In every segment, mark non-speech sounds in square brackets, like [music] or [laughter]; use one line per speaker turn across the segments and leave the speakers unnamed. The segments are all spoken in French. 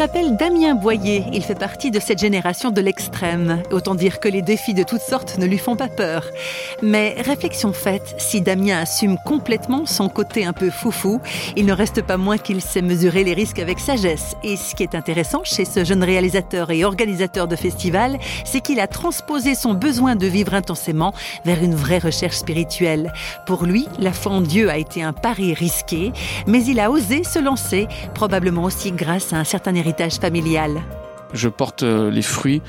s'appelle Damien Boyer. Il fait partie de cette génération de l'extrême. Autant dire que les défis de toutes sortes ne lui font pas peur. Mais réflexion faite, si Damien assume complètement son côté un peu foufou, il ne reste pas moins qu'il sait mesurer les risques avec sagesse. Et ce qui est intéressant chez ce jeune réalisateur et organisateur de festival, c'est qu'il a transposé son besoin de vivre intensément vers une vraie recherche spirituelle. Pour lui, la foi en Dieu a été un pari risqué, mais il a osé se lancer, probablement aussi grâce à un certain héritage
Je porte euh, les fruits,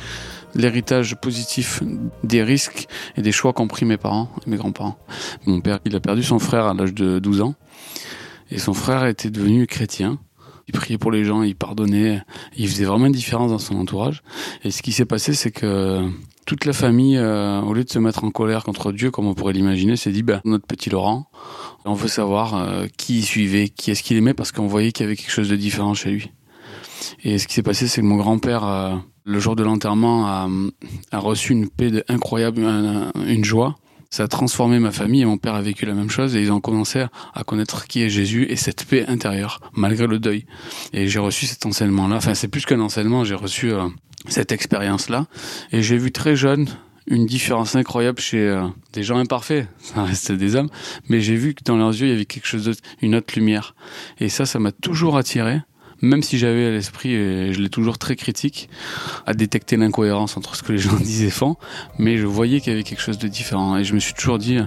l'héritage positif des risques et des choix qu'ont pris mes parents et mes grands-parents. Mon père, il a perdu son frère à l'âge de 12 ans et son frère était devenu chrétien. Il priait pour les gens, il pardonnait, il faisait vraiment une différence dans son entourage. Et ce qui s'est passé, c'est que toute la famille, euh, au lieu de se mettre en colère contre Dieu, comme on pourrait l'imaginer, s'est dit, bah, notre petit Laurent, on veut savoir euh, qui il suivait, qui est-ce qu'il aimait, parce qu'on voyait qu'il y avait quelque chose de différent chez lui. Et ce qui s'est passé, c'est que mon grand-père, euh, le jour de l'enterrement, a, a, reçu une paix incroyable, une joie. Ça a transformé ma famille et mon père a vécu la même chose et ils ont commencé à connaître qui est Jésus et cette paix intérieure, malgré le deuil. Et j'ai reçu cet enseignement-là. Enfin, c'est plus qu'un enseignement, j'ai reçu cette expérience-là. Et j'ai vu très jeune une différence incroyable chez euh, des gens imparfaits, ça reste des hommes, mais j'ai vu que dans leurs yeux, il y avait quelque chose d'autre, une autre lumière. Et ça, ça m'a toujours attiré, même si j'avais à l'esprit, et je l'ai toujours très critique, à détecter l'incohérence entre ce que les gens [laughs] disaient et font, mais je voyais qu'il y avait quelque chose de différent. Et je me suis toujours dit,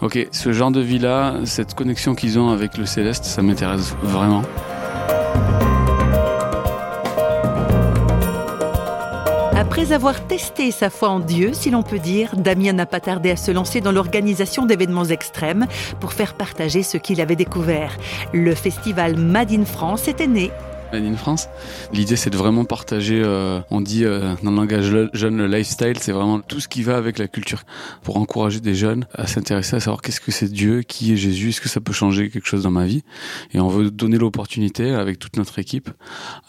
ok, ce genre de vie-là, cette connexion qu'ils ont avec le céleste, ça m'intéresse vraiment.
Après avoir testé sa foi en Dieu, si l'on peut dire, Damien n'a pas tardé à se lancer dans l'organisation d'événements extrêmes pour faire partager ce qu'il avait découvert. Le festival Made in France était né
in France. L'idée, c'est de vraiment partager, euh, on dit euh, dans le langage jeune, le lifestyle, c'est vraiment tout ce qui va avec la culture pour encourager des jeunes à s'intéresser à savoir qu'est-ce que c'est Dieu, qui est Jésus, est-ce que ça peut changer quelque chose dans ma vie? Et on veut donner l'opportunité avec toute notre équipe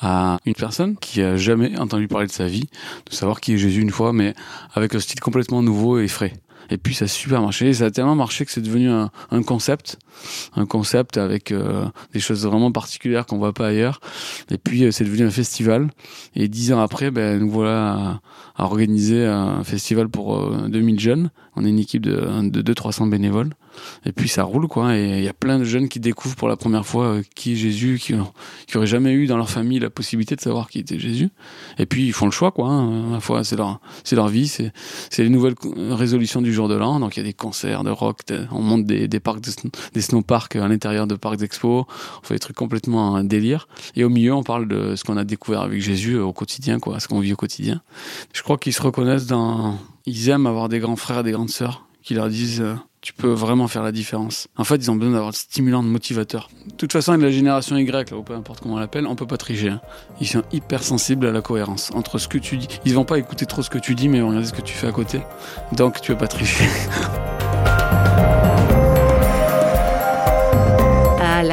à une personne qui a jamais entendu parler de sa vie, de savoir qui est Jésus une fois, mais avec un style complètement nouveau et frais. Et puis ça a super marché. ça a tellement marché que c'est devenu un, concept, un concept avec euh, des choses vraiment particulières qu'on voit pas ailleurs. Et puis euh, c'est devenu un festival. Et dix ans après, ben nous voilà à, organiser un festival pour 2000 euh, jeunes. On est une équipe de, de 200-300 bénévoles. Et puis ça roule quoi. Et il y a plein de jeunes qui découvrent pour la première fois qui est Jésus, qui, qui auraient jamais eu dans leur famille la possibilité de savoir qui était Jésus. Et puis ils font le choix quoi. Hein. Foi, c'est leur, c'est leur vie, c'est, c'est les nouvelles résolutions du jour de l'an. Donc il y a des concerts de rock, on monte des, des parcs, des snowparks à l'intérieur de parcs d'expo. On fait des trucs complètement un délire. Et au milieu, on parle de ce qu'on a découvert avec Jésus au quotidien quoi, ce qu'on vit au quotidien. Je crois qu'ils se reconnaissent dans, ils aiment avoir des grands frères des grandes sœurs qui leur disent euh, tu peux vraiment faire la différence. En fait, ils ont besoin d'avoir le stimulant de motivateur. De toute façon, avec la génération Y, ou peu importe comment on l'appelle, on peut pas tricher. Hein. Ils sont hyper sensibles à la cohérence entre ce que tu dis. Ils vont pas écouter trop ce que tu dis, mais ils vont regarder ce que tu fais à côté. Donc, tu peux pas tricher. [laughs]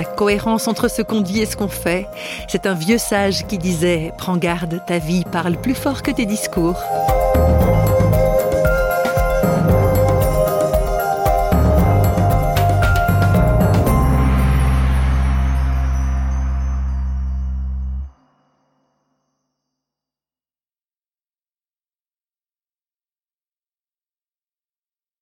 cohérence entre ce qu'on dit et ce qu'on fait. C'est un vieux sage qui disait Prends garde, ta vie parle plus fort que tes discours.